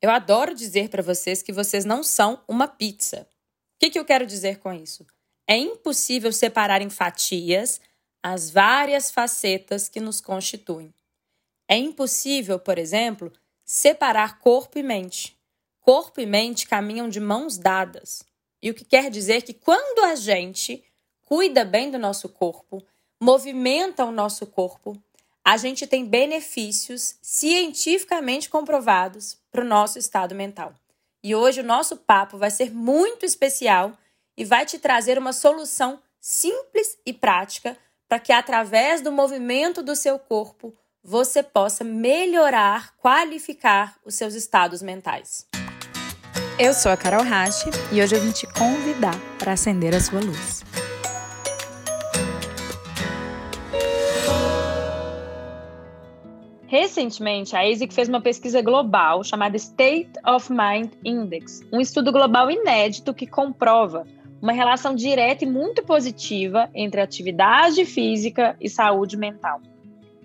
Eu adoro dizer para vocês que vocês não são uma pizza. O que, que eu quero dizer com isso? É impossível separar em fatias as várias facetas que nos constituem. É impossível, por exemplo, separar corpo e mente. Corpo e mente caminham de mãos dadas. E o que quer dizer que quando a gente cuida bem do nosso corpo, movimenta o nosso corpo, a gente tem benefícios cientificamente comprovados para o nosso estado mental. E hoje o nosso papo vai ser muito especial e vai te trazer uma solução simples e prática para que, através do movimento do seu corpo, você possa melhorar, qualificar os seus estados mentais. Eu sou a Carol Rache e hoje eu vim te convidar para acender a sua luz. Recentemente, a ASIC fez uma pesquisa global chamada State of Mind Index, um estudo global inédito que comprova uma relação direta e muito positiva entre atividade física e saúde mental.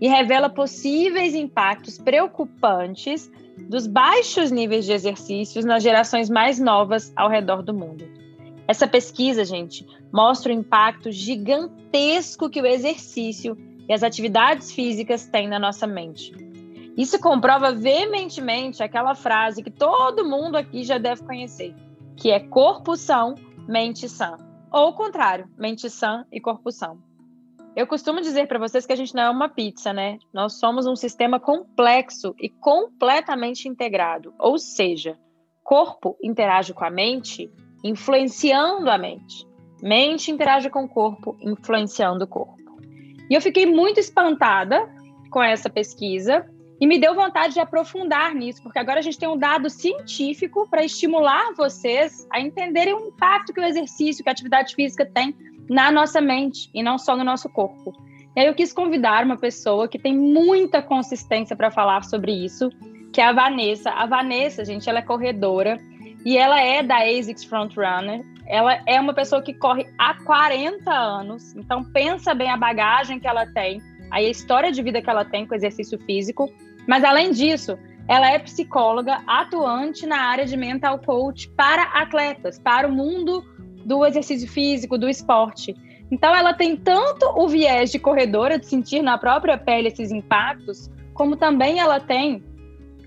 E revela possíveis impactos preocupantes dos baixos níveis de exercícios nas gerações mais novas ao redor do mundo. Essa pesquisa, gente, mostra o impacto gigantesco que o exercício e as atividades físicas têm na nossa mente. Isso comprova veementemente aquela frase que todo mundo aqui já deve conhecer, que é corpo são, mente sã. Ou o contrário, mente sã e corpo são. Eu costumo dizer para vocês que a gente não é uma pizza, né? Nós somos um sistema complexo e completamente integrado. Ou seja, corpo interage com a mente, influenciando a mente. Mente interage com o corpo, influenciando o corpo. E eu fiquei muito espantada com essa pesquisa e me deu vontade de aprofundar nisso, porque agora a gente tem um dado científico para estimular vocês a entenderem o impacto que o exercício, que a atividade física tem na nossa mente e não só no nosso corpo. E aí eu quis convidar uma pessoa que tem muita consistência para falar sobre isso, que é a Vanessa. A Vanessa, gente, ela é corredora e ela é da ASICS Frontrunner. Ela é uma pessoa que corre há 40 anos, então pensa bem a bagagem que ela tem, a história de vida que ela tem com exercício físico. Mas além disso, ela é psicóloga atuante na área de mental coach para atletas, para o mundo do exercício físico, do esporte. Então ela tem tanto o viés de corredora, de sentir na própria pele esses impactos, como também ela tem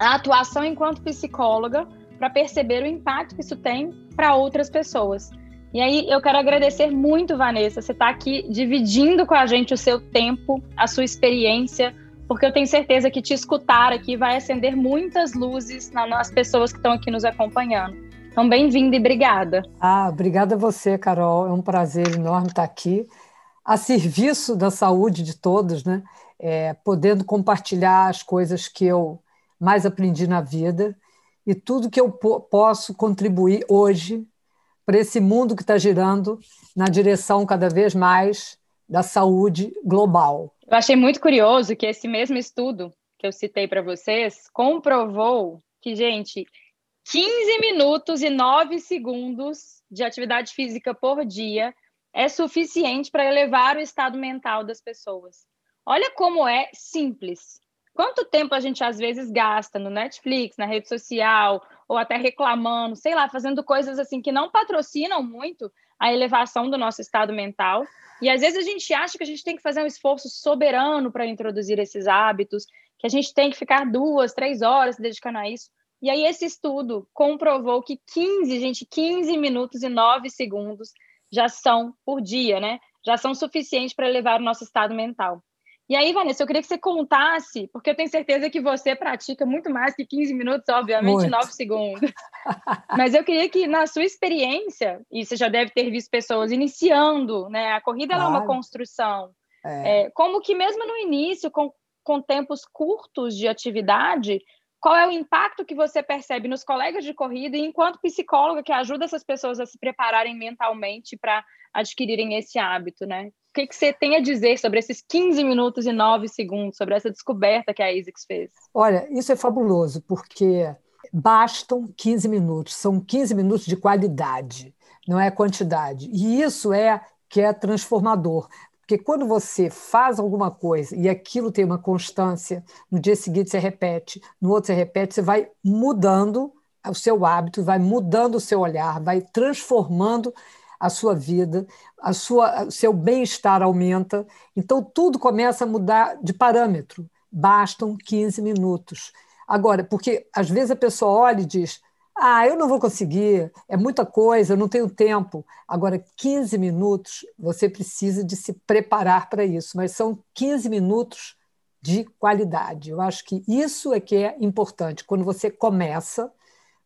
a atuação enquanto psicóloga para perceber o impacto que isso tem para outras pessoas. E aí eu quero agradecer muito, Vanessa, você está aqui dividindo com a gente o seu tempo, a sua experiência, porque eu tenho certeza que te escutar aqui vai acender muitas luzes nas pessoas que estão aqui nos acompanhando. Então, bem-vinda e obrigada. Ah, obrigada a você, Carol. É um prazer enorme estar aqui, a serviço da saúde de todos, né? É, podendo compartilhar as coisas que eu mais aprendi na vida e tudo que eu posso contribuir hoje para esse mundo que está girando na direção cada vez mais da saúde global. Eu achei muito curioso que esse mesmo estudo que eu citei para vocês comprovou que, gente, 15 minutos e 9 segundos de atividade física por dia é suficiente para elevar o estado mental das pessoas. Olha como é simples. Quanto tempo a gente às vezes gasta no Netflix, na rede social, ou até reclamando, sei lá, fazendo coisas assim que não patrocinam muito a elevação do nosso estado mental. E às vezes a gente acha que a gente tem que fazer um esforço soberano para introduzir esses hábitos, que a gente tem que ficar duas, três horas se dedicando a isso. E aí esse estudo comprovou que 15, gente, 15 minutos e 9 segundos já são por dia, né? Já são suficientes para elevar o nosso estado mental. E aí, Vanessa, eu queria que você contasse, porque eu tenho certeza que você pratica muito mais que 15 minutos, obviamente, muito. 9 segundos. Mas eu queria que, na sua experiência, e você já deve ter visto pessoas iniciando, né? A corrida claro. é uma construção. É. É, como que mesmo no início, com, com tempos curtos de atividade, qual é o impacto que você percebe nos colegas de corrida e enquanto psicóloga que ajuda essas pessoas a se prepararem mentalmente para adquirirem esse hábito, né? O que, que você tem a dizer sobre esses 15 minutos e 9 segundos, sobre essa descoberta que a ASICS fez? Olha, isso é fabuloso, porque bastam 15 minutos, são 15 minutos de qualidade, não é quantidade. E isso é que é transformador. Porque quando você faz alguma coisa e aquilo tem uma constância, no dia seguinte você repete, no outro você repete, você vai mudando o seu hábito, vai mudando o seu olhar, vai transformando a sua vida, a sua, o seu bem-estar aumenta. Então, tudo começa a mudar de parâmetro. Bastam 15 minutos. Agora, porque às vezes a pessoa olha e diz: Ah, eu não vou conseguir, é muita coisa, eu não tenho tempo. Agora, 15 minutos, você precisa de se preparar para isso, mas são 15 minutos de qualidade. Eu acho que isso é que é importante. Quando você começa,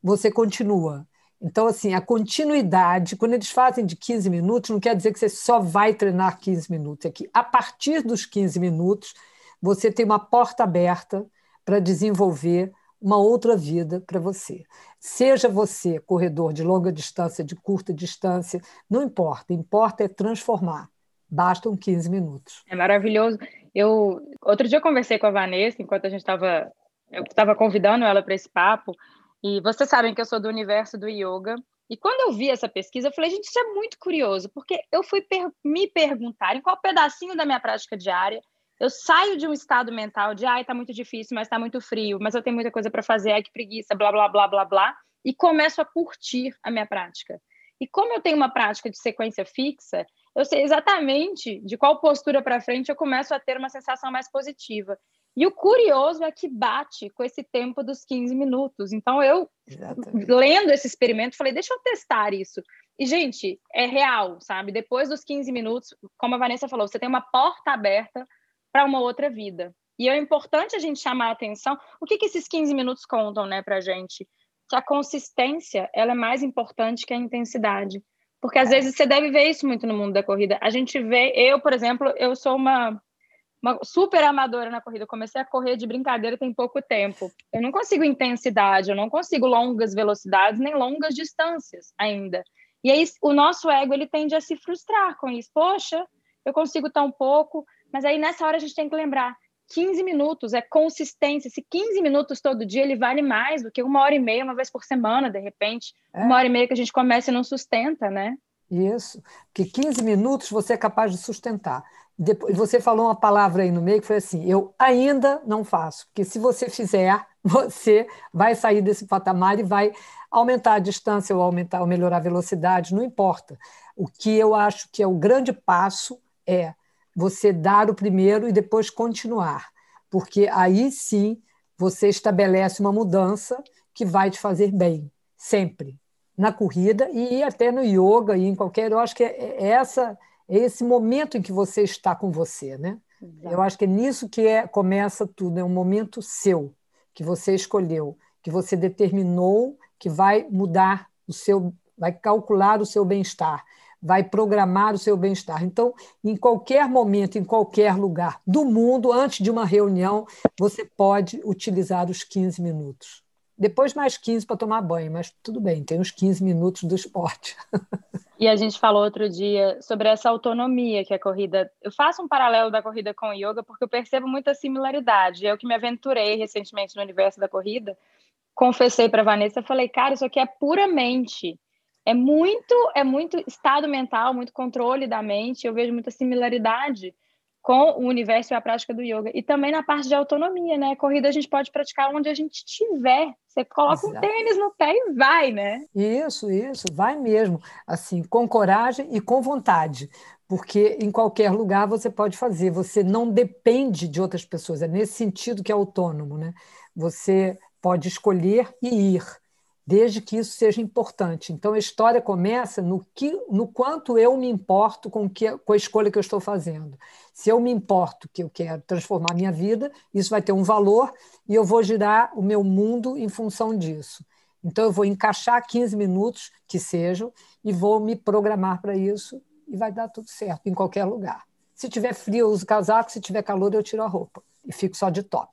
você continua. Então, assim, a continuidade, quando eles fazem de 15 minutos, não quer dizer que você só vai treinar 15 minutos. É que a partir dos 15 minutos, você tem uma porta aberta para desenvolver uma outra vida para você. Seja você corredor de longa distância, de curta distância, não importa, importa é transformar. Bastam 15 minutos. É maravilhoso. Eu outro dia eu conversei com a Vanessa enquanto a gente estava eu estava convidando ela para esse papo e vocês sabem que eu sou do universo do yoga. E quando eu vi essa pesquisa, eu falei, gente, isso é muito curioso, porque eu fui per me perguntar em qual pedacinho da minha prática diária eu saio de um estado mental de, ai, tá muito difícil, mas tá muito frio, mas eu tenho muita coisa para fazer, ai, que preguiça, blá, blá, blá, blá, blá, e começo a curtir a minha prática. E como eu tenho uma prática de sequência fixa, eu sei exatamente de qual postura para frente eu começo a ter uma sensação mais positiva. E o curioso é que bate com esse tempo dos 15 minutos. Então, eu, Exatamente. lendo esse experimento, falei, deixa eu testar isso. E, gente, é real, sabe? Depois dos 15 minutos, como a Vanessa falou, você tem uma porta aberta para uma outra vida. E é importante a gente chamar a atenção. O que, que esses 15 minutos contam, né, para gente? Que a consistência ela é mais importante que a intensidade. Porque às é. vezes você deve ver isso muito no mundo da corrida. A gente vê, eu, por exemplo, eu sou uma uma super amadora na corrida. Eu comecei a correr de brincadeira tem pouco tempo. Eu não consigo intensidade, eu não consigo longas velocidades nem longas distâncias ainda. E aí o nosso ego ele tende a se frustrar com isso. Poxa, eu consigo tão pouco, mas aí nessa hora a gente tem que lembrar 15 minutos é consistência. Se 15 minutos todo dia, ele vale mais do que uma hora e meia, uma vez por semana, de repente. É. Uma hora e meia que a gente começa e não sustenta, né? Isso, porque 15 minutos você é capaz de sustentar. Depois, você falou uma palavra aí no meio que foi assim: eu ainda não faço, porque se você fizer, você vai sair desse patamar e vai aumentar a distância ou aumentar ou melhorar a velocidade, não importa. O que eu acho que é o grande passo é você dar o primeiro e depois continuar, porque aí sim você estabelece uma mudança que vai te fazer bem, sempre. Na corrida e até no yoga e em qualquer. Eu acho que é, é essa é esse momento em que você está com você, né? Exato. Eu acho que é nisso que é, começa tudo, é um momento seu, que você escolheu, que você determinou que vai mudar o seu, vai calcular o seu bem-estar, vai programar o seu bem-estar. Então, em qualquer momento, em qualquer lugar do mundo, antes de uma reunião, você pode utilizar os 15 minutos. Depois mais 15 para tomar banho, mas tudo bem, tem os 15 minutos do esporte. E a gente falou outro dia sobre essa autonomia que a corrida. Eu faço um paralelo da corrida com o yoga porque eu percebo muita similaridade. Eu que me aventurei recentemente no universo da corrida, confessei para Vanessa, falei, cara, isso aqui é puramente é muito é muito estado mental, muito controle da mente. Eu vejo muita similaridade com o universo e a prática do yoga. E também na parte de autonomia, né? Corrida a gente pode praticar onde a gente estiver. Você coloca Exato. um tênis no pé e vai, né? Isso, isso, vai mesmo. Assim, com coragem e com vontade. Porque em qualquer lugar você pode fazer, você não depende de outras pessoas. É nesse sentido que é autônomo, né? Você pode escolher e ir desde que isso seja importante. Então a história começa no que, no quanto eu me importo com, que, com a escolha que eu estou fazendo. Se eu me importo que eu quero transformar minha vida, isso vai ter um valor e eu vou girar o meu mundo em função disso. Então eu vou encaixar 15 minutos que sejam e vou me programar para isso e vai dar tudo certo em qualquer lugar. Se tiver frio, eu uso casaco, se tiver calor, eu tiro a roupa e fico só de top.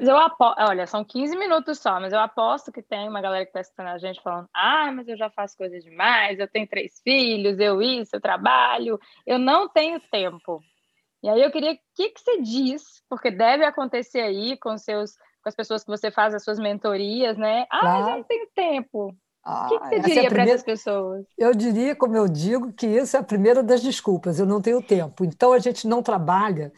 Eu aposto, olha, são 15 minutos só, mas eu aposto que tem uma galera que está assistindo a gente falando: ah, mas eu já faço coisas demais, eu tenho três filhos, eu isso, eu trabalho, eu não tenho tempo. E aí eu queria, o que, que você diz? Porque deve acontecer aí com seus com as pessoas que você faz as suas mentorias, né? Ah, claro. mas eu não tenho tempo. Ah, o que, que você é diria é para essas pessoas? Eu diria, como eu digo, que isso é a primeira das desculpas, eu não tenho tempo. Então a gente não trabalha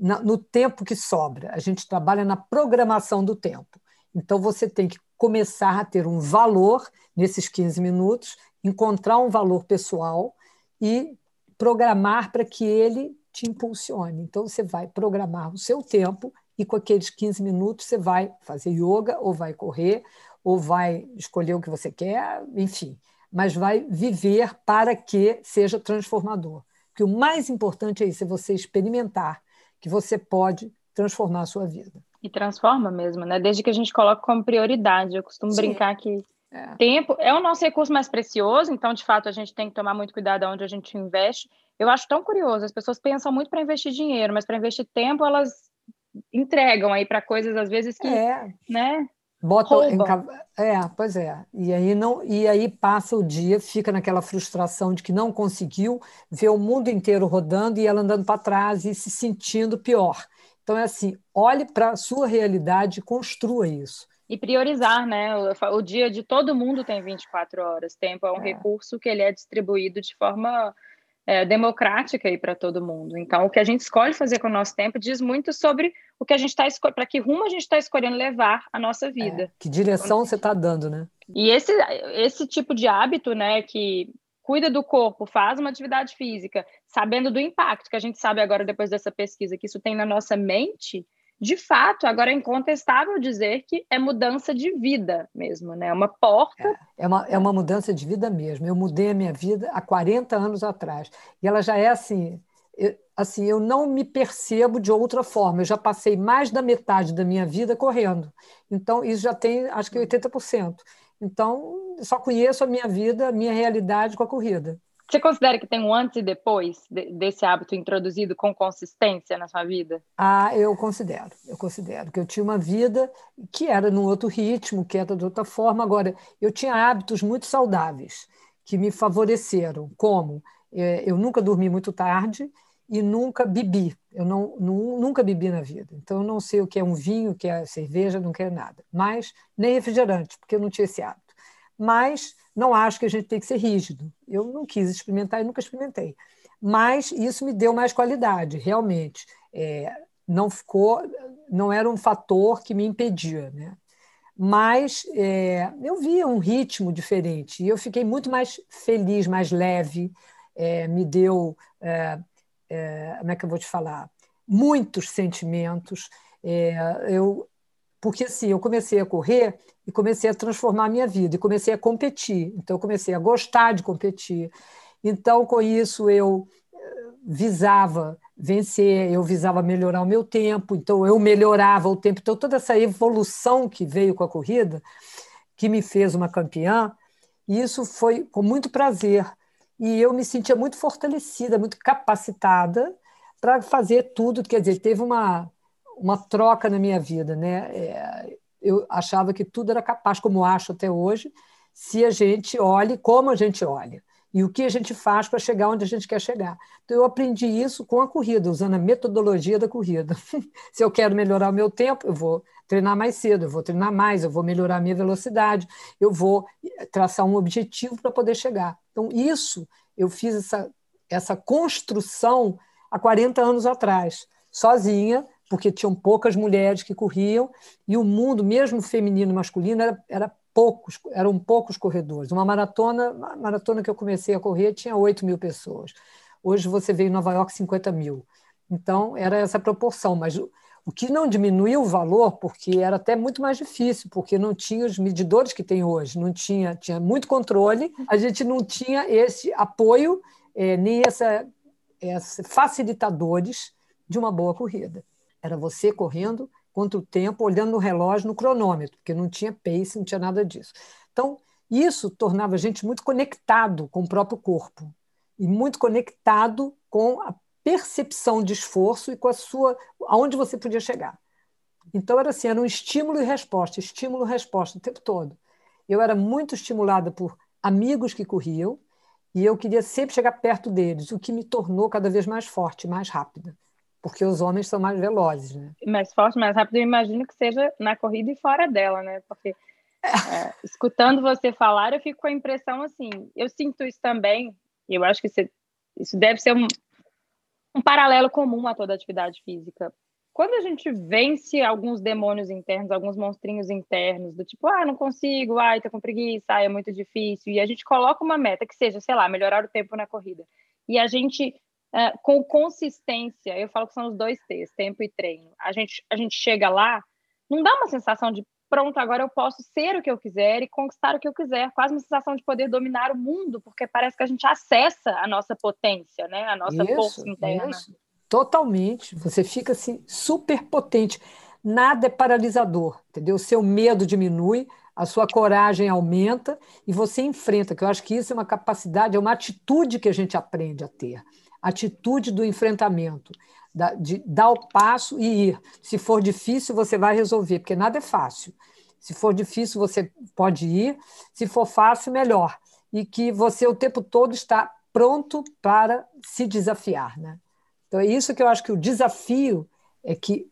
no tempo que sobra. A gente trabalha na programação do tempo. Então você tem que começar a ter um valor nesses 15 minutos, encontrar um valor pessoal e programar para que ele te impulsione. Então, você vai programar o seu tempo e com aqueles 15 minutos você vai fazer yoga, ou vai correr, ou vai escolher o que você quer, enfim, mas vai viver para que seja transformador. Porque o mais importante é isso, é você experimentar que você pode transformar a sua vida. E transforma mesmo, né? Desde que a gente coloca como prioridade. Eu costumo Sim. brincar que é. tempo é o nosso recurso mais precioso, então, de fato, a gente tem que tomar muito cuidado onde a gente investe. Eu acho tão curioso, as pessoas pensam muito para investir dinheiro, mas para investir tempo, elas entregam aí para coisas, às vezes, que, é. né? Botam em, é, pois é. E aí não, e aí passa o dia, fica naquela frustração de que não conseguiu ver o mundo inteiro rodando e ela andando para trás e se sentindo pior. Então, é assim: olhe para a sua realidade e construa isso. E priorizar, né? O, o, dia de todo mundo tem 24 horas. Tempo é um é. recurso que ele é distribuído de forma é, democrática aí para todo mundo. Então, o que a gente escolhe fazer com o nosso tempo diz muito sobre o que a gente está escolhendo, para que rumo a gente está escolhendo levar a nossa é, vida. É. Que direção você está dando, né? E esse, esse tipo de hábito, né, que cuida do corpo, faz uma atividade física, sabendo do impacto que a gente sabe agora, depois dessa pesquisa, que isso tem na nossa mente, de fato, agora é incontestável dizer que é mudança de vida mesmo, né? É uma porta. É, é, uma, é uma mudança de vida mesmo. Eu mudei a minha vida há 40 anos atrás. E ela já é assim. Eu, assim, eu não me percebo de outra forma. Eu já passei mais da metade da minha vida correndo. Então, isso já tem, acho que 80%. Então, só conheço a minha vida, a minha realidade com a corrida. Você considera que tem um antes e depois desse hábito introduzido com consistência na sua vida? Ah, eu considero. Eu considero que eu tinha uma vida que era num outro ritmo, que era de outra forma. Agora, eu tinha hábitos muito saudáveis que me favoreceram. Como? É, eu nunca dormi muito tarde e nunca bebi. Eu não, nunca bebi na vida. Então, eu não sei o que é um vinho, o que é cerveja, não quero nada. Mas nem refrigerante, porque eu não tinha esse hábito. Mas não acho que a gente tem que ser rígido. Eu não quis experimentar e nunca experimentei. Mas isso me deu mais qualidade, realmente. É, não ficou, não era um fator que me impedia, né? Mas é, eu via um ritmo diferente e eu fiquei muito mais feliz, mais leve. É, me deu, é, é, como é que eu vou te falar? Muitos sentimentos. É, eu porque assim, eu comecei a correr e comecei a transformar a minha vida, e comecei a competir. Então, eu comecei a gostar de competir. Então, com isso, eu eh, visava vencer, eu visava melhorar o meu tempo, então eu melhorava o tempo. Então, toda essa evolução que veio com a corrida, que me fez uma campeã, isso foi com muito prazer. E eu me sentia muito fortalecida, muito capacitada para fazer tudo. Quer dizer, teve uma uma troca na minha vida, né? É, eu achava que tudo era capaz, como acho até hoje, se a gente olhe como a gente olha e o que a gente faz para chegar onde a gente quer chegar. Então, eu aprendi isso com a corrida, usando a metodologia da corrida. se eu quero melhorar o meu tempo, eu vou treinar mais cedo, eu vou treinar mais, eu vou melhorar a minha velocidade, eu vou traçar um objetivo para poder chegar. Então, isso, eu fiz essa, essa construção há 40 anos atrás, sozinha, porque tinham poucas mulheres que corriam e o mundo, mesmo feminino e masculino, era, era poucos, eram poucos corredores. Uma maratona, uma maratona que eu comecei a correr tinha 8 mil pessoas. Hoje você vê em Nova York 50 mil. Então, era essa proporção, mas o, que não diminuiu o valor, porque era até muito mais difícil, porque não tinha os medidores que tem hoje, não tinha, tinha muito controle, a gente não tinha esse apoio, é, nem essa, essa facilitadores de uma boa corrida. Era você correndo contra o tempo, olhando no relógio, no cronômetro, porque não tinha pace, não tinha nada disso. Então, isso tornava a gente muito conectado com o próprio corpo e muito conectado com a percepção de esforço e com a sua aonde você podia chegar. Então era assim, era um estímulo e resposta, estímulo e resposta o tempo todo. Eu era muito estimulada por amigos que corriam e eu queria sempre chegar perto deles, o que me tornou cada vez mais forte, mais rápida porque os homens são mais velozes, né? Mais forte, mais rápido, eu imagino que seja na corrida e fora dela, né? Porque é, escutando você falar, eu fico com a impressão assim, eu sinto isso também, e eu acho que isso deve ser um, um paralelo comum a toda atividade física. quando a gente vence alguns demônios internos, alguns monstrinhos internos, do tipo, ah, não consigo, ai, tô com preguiça, ai, é muito difícil, e a gente coloca uma meta que seja, sei lá, melhorar o tempo na corrida, e a gente, uh, com consistência, eu falo que são os dois T's, tempo e treino, a gente, a gente chega lá, não dá uma sensação de, pronto, agora eu posso ser o que eu quiser e conquistar o que eu quiser, quase uma sensação de poder dominar o mundo, porque parece que a gente acessa a nossa potência, né, a nossa isso, força interna. Isso. Totalmente. Você fica assim super potente. Nada é paralisador, entendeu? O seu medo diminui, a sua coragem aumenta e você enfrenta, que eu acho que isso é uma capacidade, é uma atitude que a gente aprende a ter. Atitude do enfrentamento, de dar o passo e ir. Se for difícil, você vai resolver, porque nada é fácil. Se for difícil, você pode ir. Se for fácil, melhor. E que você o tempo todo está pronto para se desafiar, né? Então, é isso que eu acho que o desafio é que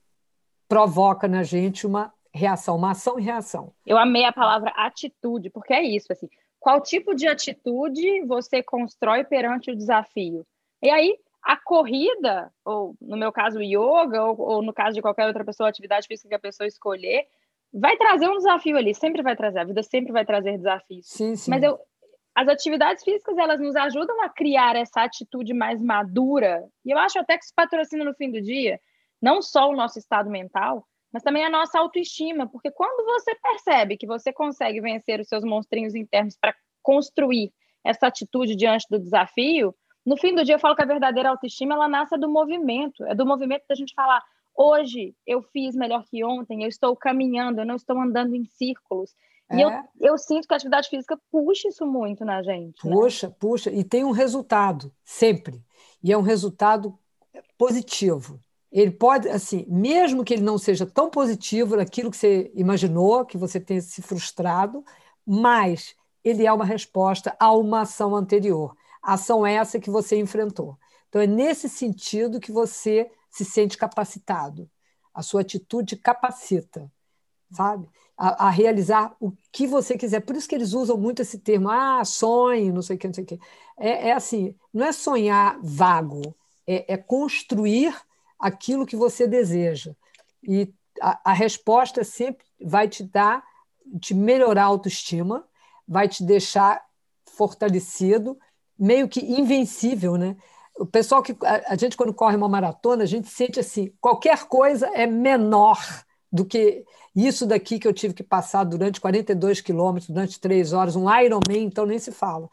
provoca na gente uma reação, uma ação e reação. Eu amei a palavra atitude, porque é isso, assim, qual tipo de atitude você constrói perante o desafio? E aí, a corrida, ou no meu caso, o yoga, ou, ou no caso de qualquer outra pessoa, atividade física que a pessoa escolher, vai trazer um desafio ali, sempre vai trazer, a vida sempre vai trazer desafios. Sim, sim. Mas eu, as atividades físicas elas nos ajudam a criar essa atitude mais madura. E eu acho até que isso patrocina no fim do dia não só o nosso estado mental, mas também a nossa autoestima, porque quando você percebe que você consegue vencer os seus monstrinhos internos para construir essa atitude diante do desafio, no fim do dia eu falo que a verdadeira autoestima ela nasce do movimento, é do movimento da gente falar hoje eu fiz melhor que ontem, eu estou caminhando, eu não estou andando em círculos. E eu, é. eu sinto que a atividade física puxa isso muito na gente. Né? Puxa, né? puxa. E tem um resultado, sempre. E é um resultado positivo. Ele pode, assim, mesmo que ele não seja tão positivo naquilo que você imaginou, que você tenha se frustrado, mas ele é uma resposta a uma ação anterior. Ação essa que você enfrentou. Então, é nesse sentido que você se sente capacitado. A sua atitude capacita, sabe? a, a, realizar o que você quiser. Por isso que eles usam muito esse termo, ah, sonho, não sei o que, não sei o que. É, é assim, não é sonhar vago, é, é, construir aquilo que você deseja. E a, a resposta sempre vai te dar, te melhorar a autoestima, vai te deixar fortalecido, meio que invencível, né? O pessoal que a, a gente quando corre uma maratona, a gente sente assim, qualquer coisa é menor do que isso daqui que eu tive que passar durante 42 quilômetros, durante três horas, um Ironman, então nem se fala.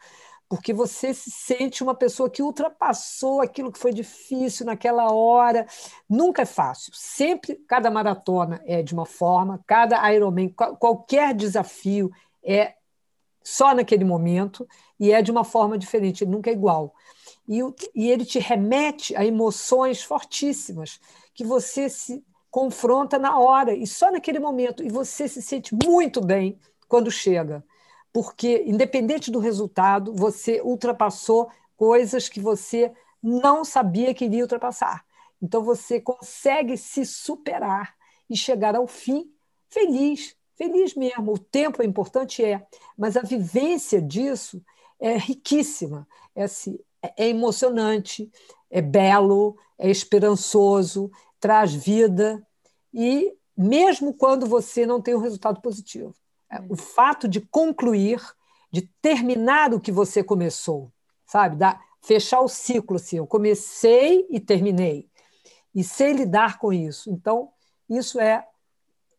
Porque você se sente uma pessoa que ultrapassou aquilo que foi difícil naquela hora. Nunca é fácil. Sempre, cada maratona é de uma forma, cada Ironman, qualquer desafio é só naquele momento e é de uma forma diferente, ele nunca é igual. E, e ele te remete a emoções fortíssimas que você se confronta na hora e só naquele momento. E você se sente muito bem quando chega, porque, independente do resultado, você ultrapassou coisas que você não sabia que iria ultrapassar. Então, você consegue se superar e chegar ao fim feliz, feliz mesmo. O tempo é importante, é, mas a vivência disso é riquíssima, é, assim, é emocionante, é belo, é esperançoso, traz vida, e mesmo quando você não tem um resultado positivo. É, o fato de concluir, de terminar o que você começou, sabe? Da, fechar o ciclo assim, eu comecei e terminei. E sei lidar com isso. Então, isso é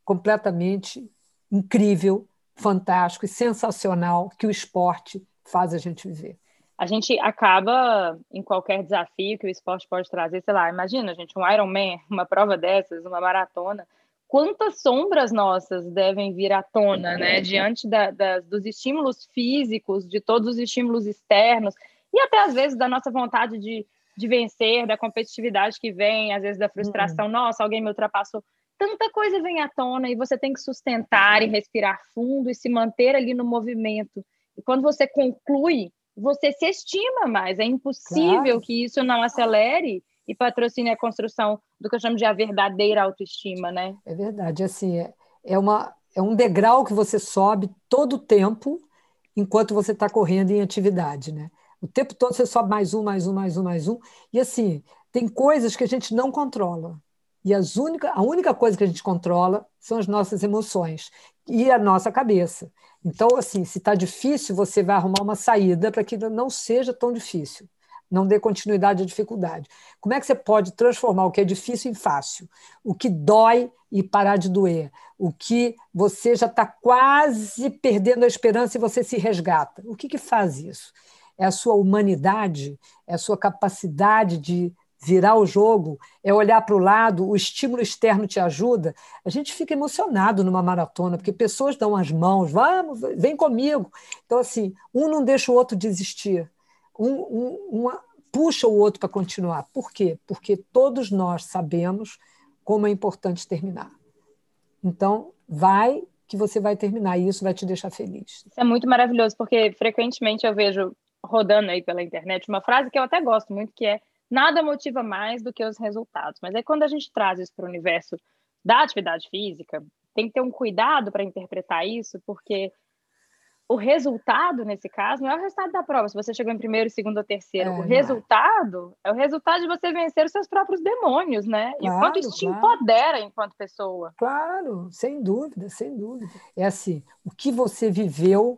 completamente incrível, fantástico e sensacional que o esporte faz a gente viver a gente acaba em qualquer desafio que o esporte pode trazer, sei lá, imagina, gente, um Ironman, uma prova dessas, uma maratona, quantas sombras nossas devem vir à tona, né, diante da, da, dos estímulos físicos, de todos os estímulos externos, e até às vezes da nossa vontade de, de vencer, da competitividade que vem, às vezes da frustração, uhum. nossa, alguém me ultrapassou. Tanta coisa vem à tona e você tem que sustentar e respirar fundo e se manter ali no movimento. E quando você conclui você se estima mais. É impossível claro. que isso não acelere e patrocine a construção do que eu chamo de a verdadeira autoestima, né? É verdade. Assim, é, é, uma, é um degrau que você sobe todo o tempo enquanto você está correndo em atividade, né? O tempo todo você sobe mais um, mais um, mais um, mais um. E assim, tem coisas que a gente não controla. E as única, a única coisa que a gente controla são as nossas emoções e a nossa cabeça. Então, assim, se está difícil, você vai arrumar uma saída para que não seja tão difícil não dê continuidade à dificuldade. Como é que você pode transformar o que é difícil em fácil? O que dói e parar de doer? O que você já está quase perdendo a esperança e você se resgata? O que, que faz isso? É a sua humanidade? É a sua capacidade de virar o jogo? É olhar para o lado? O estímulo externo te ajuda? A gente fica emocionado numa maratona, porque pessoas dão as mãos, vamos, vem comigo. Então, assim, um não deixa o outro desistir um, um, uma, puxa o outro para continuar. Por quê? Porque todos nós sabemos como é importante terminar. Então, vai que você vai terminar e isso vai te deixar feliz. Isso é muito maravilhoso, porque frequentemente eu vejo rodando aí pela internet uma frase que eu até gosto muito, que é nada motiva mais do que os resultados. Mas aí quando a gente traz isso para o universo da atividade física, tem que ter um cuidado para interpretar isso, porque o resultado, nesse caso, não é o resultado da prova, se você chegou em primeiro, segundo ou terceiro. É, o resultado é. é. o resultado de você vencer os seus próprios demônios, né? Claro, e o quanto isso te empodera enquanto pessoa. Claro, sem dúvida, sem dúvida. É assim, o que você viveu,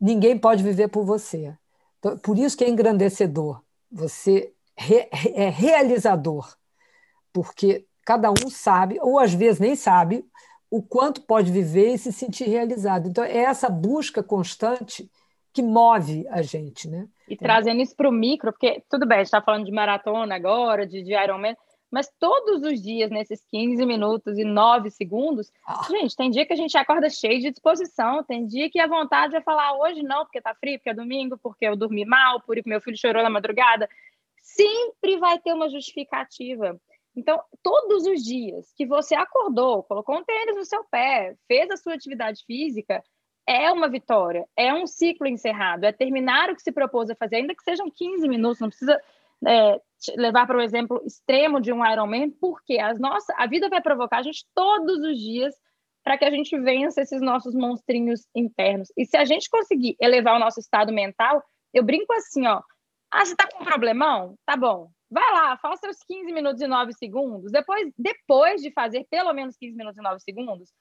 ninguém pode viver por você. Então, por isso que é engrandecedor. Você re, é realizador, porque cada um sabe, ou às vezes nem sabe, o quanto pode viver e se sentir realizado. Então, é essa busca constante que move a gente, né? E é. trazendo isso para o micro, porque tudo bem, a gente está falando de maratona agora, de, de Ironman, mas todos os dias, nesses 15 minutos e 9 segundos, ah. gente, tem dia que a gente acorda cheio de disposição, tem dia que a vontade é falar hoje não, porque tá frio, porque é domingo, porque eu dormi mal, porque meu filho chorou na madrugada. Sempre vai ter uma justificativa. Então, todos os dias que você acordou, colocou um tênis no seu pé, fez a sua atividade física, é uma vitória, é um ciclo encerrado, é terminar o que se propôs a fazer, ainda que sejam 15 minutos, não precisa é, levar para o exemplo extremo de um Ironman, porque as nossas, a vida vai provocar a gente todos os dias para que a gente vença esses nossos monstrinhos internos. E se a gente conseguir elevar o nosso estado mental, eu brinco assim, ó, ah, você está com um problemão? Tá bom, Vai lá, faça os 15 minutos e 9 segundos. Depois, depois de fazer pelo menos 15 minutos e 9 segundos,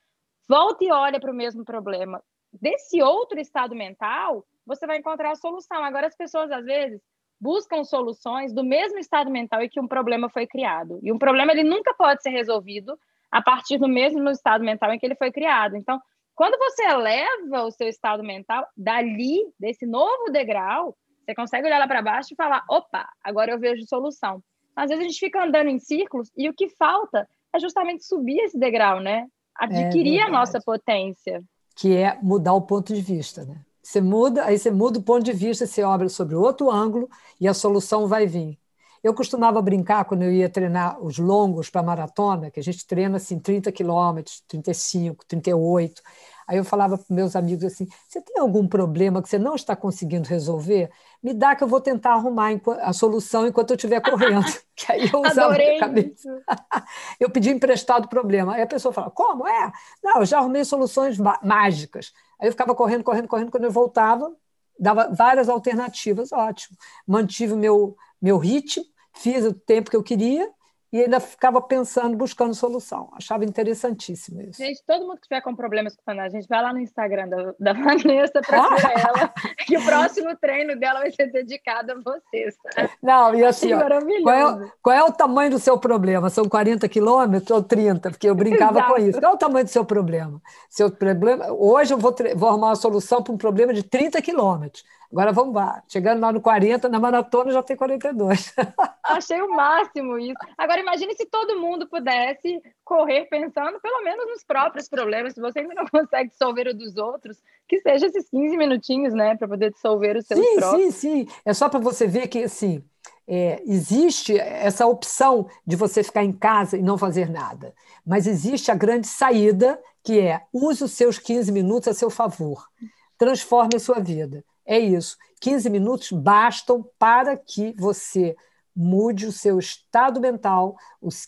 volta e olha para o mesmo problema. Desse outro estado mental, você vai encontrar a solução. Agora, as pessoas, às vezes, buscam soluções do mesmo estado mental em que um problema foi criado. E um problema, ele nunca pode ser resolvido a partir do mesmo estado mental em que ele foi criado. Então, quando você eleva o seu estado mental, dali, desse novo degrau, você consegue olhar lá para baixo e falar: opa, agora eu vejo solução. Às vezes a gente fica andando em círculos e o que falta é justamente subir esse degrau, né? Adquirir é a nossa potência. Que é mudar o ponto de vista, né? Você muda, aí você muda o ponto de vista, você obra sobre outro ângulo e a solução vai vir. Eu costumava brincar quando eu ia treinar os longos para maratona, que a gente treina assim 30 quilômetros, 35, 38. Aí eu falava para meus amigos assim: você tem algum problema que você não está conseguindo resolver? Me dá que eu vou tentar arrumar a solução enquanto eu estiver correndo. que aí eu usava a cabeça. eu pedi emprestado o problema. Aí a pessoa fala: como? É? Não, eu já arrumei soluções mágicas. Aí eu ficava correndo, correndo, correndo. Quando eu voltava, dava várias alternativas. Ótimo. Mantive o meu, meu ritmo, fiz o tempo que eu queria e ainda ficava pensando, buscando solução. Achava interessantíssimo isso. Gente, todo mundo que tiver com problemas com a gente vai lá no Instagram da, da Vanessa para ver ela, que o próximo treino dela vai ser dedicado a vocês. Tá? Não, e assim, ó, qual, é, qual, é, o tamanho do seu problema? São 40 quilômetros ou 30? Porque eu brincava Exato. com isso. Qual é o tamanho do seu problema? Seu problema hoje eu vou, vou arrumar uma solução para um problema de 30 quilômetros. Agora vamos lá. Chegando lá no 40, na maratona já tem 42. Achei o máximo isso. Agora imagine se todo mundo pudesse correr pensando pelo menos nos próprios problemas. Se você ainda não consegue dissolver o dos outros, que seja esses 15 minutinhos, né, para poder dissolver os seus sim, próprios. Sim, sim, É só para você ver que assim, é, existe essa opção de você ficar em casa e não fazer nada. Mas existe a grande saída, que é use os seus 15 minutos a seu favor. Transforme a sua vida. É isso. 15 minutos bastam para que você mude o seu estado mental,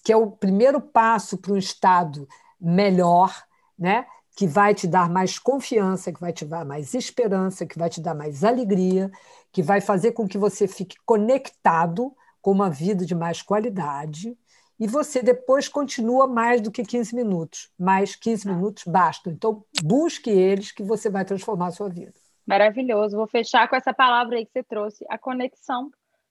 que é o primeiro passo para um estado melhor, né? que vai te dar mais confiança, que vai te dar mais esperança, que vai te dar mais alegria, que vai fazer com que você fique conectado com uma vida de mais qualidade e você depois continua mais do que 15 minutos. Mais 15 minutos bastam. Então, busque eles que você vai transformar a sua vida. Maravilhoso. Vou fechar com essa palavra aí que você trouxe, a conexão.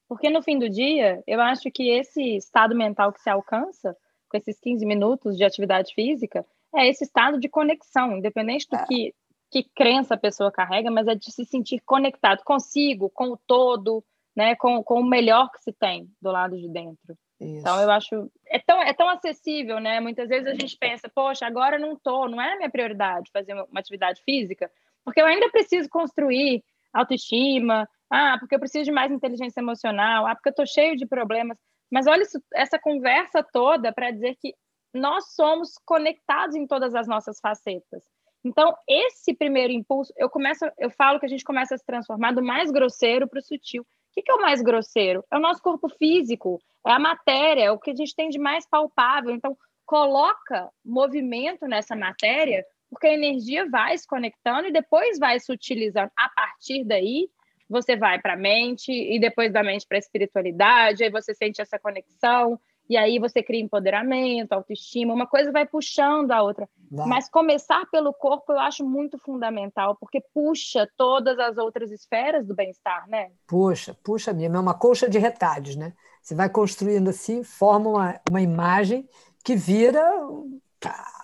Porque no fim do dia, eu acho que esse estado mental que se alcança com esses 15 minutos de atividade física é esse estado de conexão, independente do é. que, que crença a pessoa carrega, mas é de se sentir conectado consigo, com o todo, né, com, com o melhor que se tem do lado de dentro. Isso. Então eu acho é tão, é tão acessível, né? Muitas vezes a gente pensa, poxa, agora não tô, não é a minha prioridade fazer uma atividade física, porque eu ainda preciso construir autoestima, ah, porque eu preciso de mais inteligência emocional, ah, porque eu estou cheio de problemas. Mas olha isso, essa conversa toda para dizer que nós somos conectados em todas as nossas facetas. Então, esse primeiro impulso, eu começo, eu falo que a gente começa a se transformar do mais grosseiro para o sutil. O que, que é o mais grosseiro? É o nosso corpo físico, é a matéria, é o que a gente tem de mais palpável. Então, coloca movimento nessa matéria, porque a energia vai se conectando e depois vai se utilizando. A partir daí, você vai para a mente e depois da mente para a espiritualidade, aí você sente essa conexão e aí você cria empoderamento, autoestima, uma coisa vai puxando a outra. Vai. Mas começar pelo corpo eu acho muito fundamental, porque puxa todas as outras esferas do bem-estar, né? Puxa, puxa mesmo, é uma colcha de retalhos, né? Você vai construindo assim, forma uma, uma imagem que vira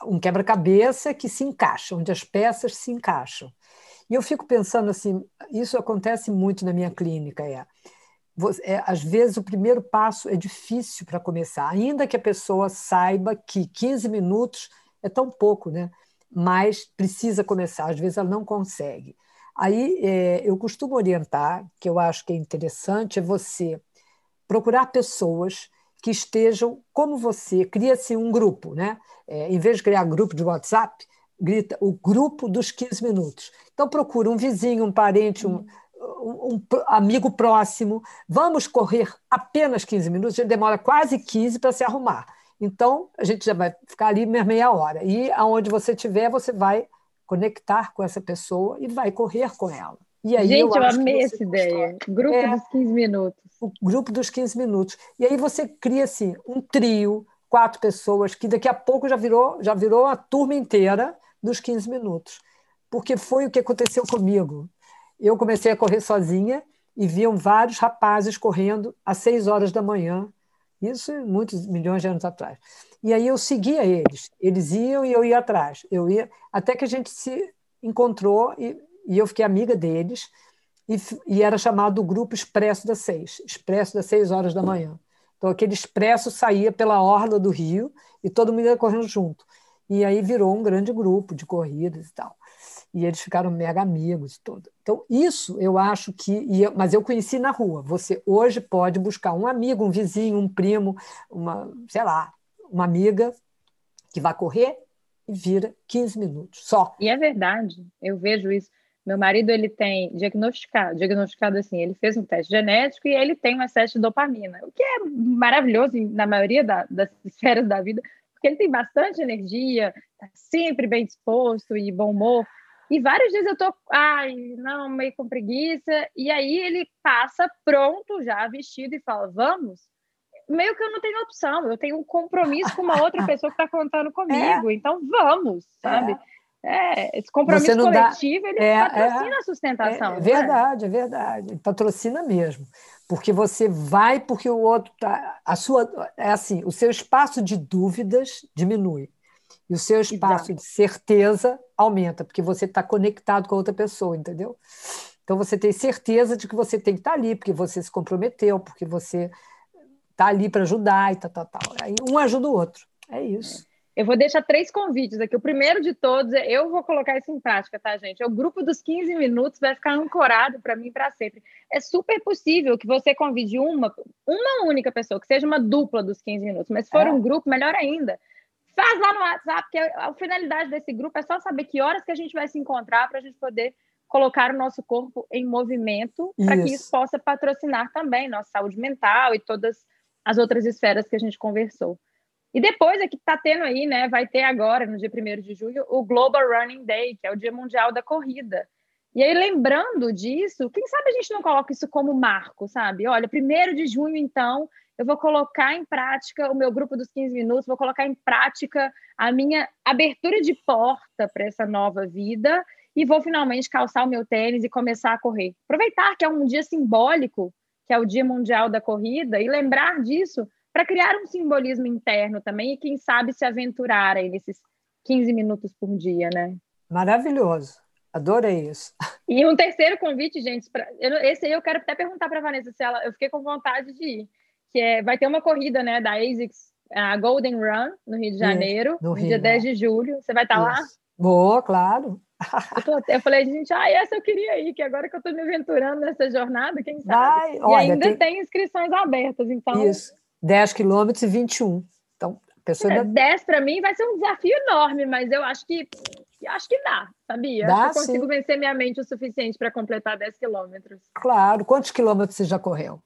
um quebra-cabeça que se encaixa, onde as peças se encaixam. E eu fico pensando assim, isso acontece muito na minha clínica, é, é às vezes o primeiro passo é difícil para começar, ainda que a pessoa saiba que 15 minutos é tão pouco, né? Mas precisa começar, às vezes ela não consegue. Aí é, eu costumo orientar, que eu acho que é interessante, é você procurar pessoas que estejam como você, cria-se um grupo, né? É, em vez de criar grupo de WhatsApp, grita o grupo dos 15 minutos. Então, procura um vizinho, um parente, um, um, um amigo próximo. Vamos correr apenas 15 minutos, a gente demora quase 15 para se arrumar. Então, a gente já vai ficar ali meia hora. E aonde você estiver, você vai conectar com essa pessoa e vai correr com ela. E aí gente, eu, eu amei essa ideia. Grupo é, dos 15 minutos. O grupo dos 15 minutos. E aí você cria assim, um trio, quatro pessoas, que daqui a pouco já virou, já virou a turma inteira dos 15 minutos. Porque foi o que aconteceu comigo. Eu comecei a correr sozinha e viam vários rapazes correndo às 6 horas da manhã, isso muitos milhões de anos atrás. E aí eu seguia eles, eles iam e eu ia atrás. Eu ia até que a gente se encontrou e, e eu fiquei amiga deles e, e era chamado o grupo Expresso das Seis, Expresso das Seis horas da manhã. Então aquele expresso saía pela orla do Rio e todo mundo ia correndo junto. E aí virou um grande grupo de corridas e tal. E eles ficaram mega amigos e tudo. Então, isso eu acho que. mas eu conheci na rua. Você hoje pode buscar um amigo, um vizinho, um primo, uma, sei lá, uma amiga que vai correr e vira 15 minutos só. E é verdade, eu vejo isso. Meu marido ele tem diagnosticado, diagnosticado assim, ele fez um teste genético e ele tem um excesso de dopamina, o que é maravilhoso na maioria da, das esferas da vida, porque ele tem bastante energia, está sempre bem disposto e bom humor. E vários dias eu tô, ai, não, meio com preguiça. E aí ele passa pronto, já vestido, e fala: vamos. Meio que eu não tenho opção, eu tenho um compromisso com uma outra pessoa que está contando comigo, é. então vamos, sabe? É. É, esse compromisso coletivo, dá... ele é, patrocina é, a sustentação. É, é? verdade, é verdade. Patrocina mesmo. Porque você vai porque o outro tá a sua é assim o seu espaço de dúvidas diminui. E o seu espaço Exato. de certeza aumenta porque você está conectado com a outra pessoa entendeu? Então você tem certeza de que você tem que estar tá ali porque você se comprometeu porque você está ali para ajudar e tal tal tal. Aí um ajuda o outro. É isso eu vou deixar três convites aqui. O primeiro de todos, é, eu vou colocar isso em prática, tá, gente? É o grupo dos 15 minutos, vai ficar ancorado para mim para sempre. É super possível que você convide uma, uma única pessoa, que seja uma dupla dos 15 minutos, mas se for é. um grupo, melhor ainda. Faz lá no WhatsApp, que a finalidade desse grupo é só saber que horas que a gente vai se encontrar para a gente poder colocar o nosso corpo em movimento para que isso possa patrocinar também nossa saúde mental e todas as outras esferas que a gente conversou. E depois é que está tendo aí, né? Vai ter agora, no dia 1 de julho, o Global Running Day, que é o Dia Mundial da Corrida. E aí, lembrando disso, quem sabe a gente não coloca isso como marco, sabe? Olha, primeiro de junho, então, eu vou colocar em prática o meu grupo dos 15 minutos, vou colocar em prática a minha abertura de porta para essa nova vida e vou finalmente calçar o meu tênis e começar a correr. Aproveitar que é um dia simbólico, que é o Dia Mundial da Corrida, e lembrar disso para criar um simbolismo interno também e, quem sabe, se aventurar aí nesses 15 minutos por dia, né? Maravilhoso. Adorei isso. E um terceiro convite, gente, pra, eu, esse aí eu quero até perguntar para a Vanessa se ela, eu fiquei com vontade de ir, que é, vai ter uma corrida, né, da ASICS, a Golden Run, no Rio de Janeiro, no, no Rio, dia 10 de julho. Você vai estar tá lá? Vou, claro. Eu, tô, eu, falei, gente, ah, essa eu queria ir, que agora que eu estou me aventurando nessa jornada, quem sabe? Vai, e olha, ainda tem... tem... inscrições abertas, então... Isso, 10 quilômetros e 21. Então, a pessoa... É, 10 para mim vai ser um desafio enorme, mas eu acho que acho que dá, sabia? Dá, acho que eu consigo sim. vencer minha mente o suficiente para completar 10 quilômetros. Claro. Quantos quilômetros você já correu?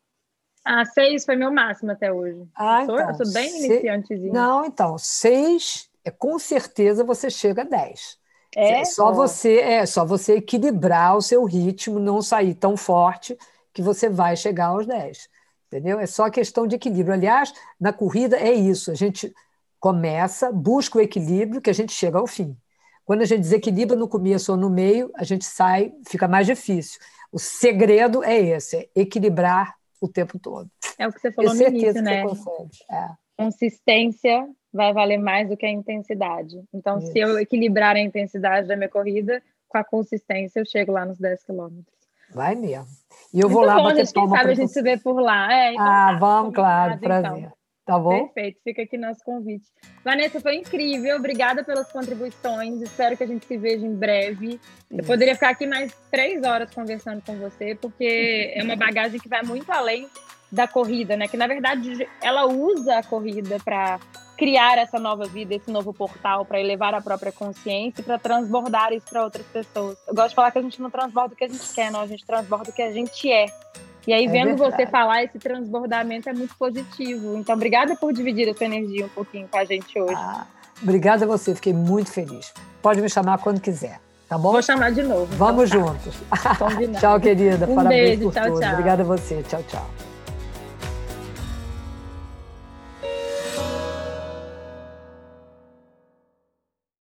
Ah, seis foi meu máximo até hoje. Ah, eu, sou, então, eu sou bem se... iniciantezinho. Não, então, seis, é, com certeza você chega a 10. É só você, é só você equilibrar o seu ritmo, não sair tão forte que você vai chegar aos 10. Entendeu? É só questão de equilíbrio. Aliás, na corrida é isso, a gente começa, busca o equilíbrio que a gente chega ao fim. Quando a gente desequilibra no começo ou no meio, a gente sai, fica mais difícil. O segredo é esse, é equilibrar o tempo todo. É o que você falou no início, né? É. Consistência vai valer mais do que a intensidade. Então, Isso. se eu equilibrar a intensidade da minha corrida, com a consistência eu chego lá nos 10 quilômetros. Vai mesmo. E eu Muito vou lá bom, bater gente, palma sabe a gente se vê por lá. É, então ah, tá, vamos, claro, prazer. Então. Tá bom? Perfeito, fica aqui nosso convite. Vanessa, foi incrível, obrigada pelas contribuições. Espero que a gente se veja em breve. Eu poderia ficar aqui mais três horas conversando com você, porque é uma bagagem que vai muito além da corrida, né? Que na verdade ela usa a corrida para criar essa nova vida, esse novo portal, para elevar a própria consciência e para transbordar isso para outras pessoas. Eu gosto de falar que a gente não transborda o que a gente quer, não, a gente transborda o que a gente é. E aí, é vendo verdade. você falar, esse transbordamento é muito positivo. Então, obrigada por dividir essa energia um pouquinho com a gente hoje. Ah, obrigada a você, fiquei muito feliz. Pode me chamar quando quiser, tá bom? Vou chamar de novo. Vamos então, tá. juntos. tchau, querida. Um Parabéns beijo, por tchau, tudo. Tchau. Obrigada a você. Tchau, tchau.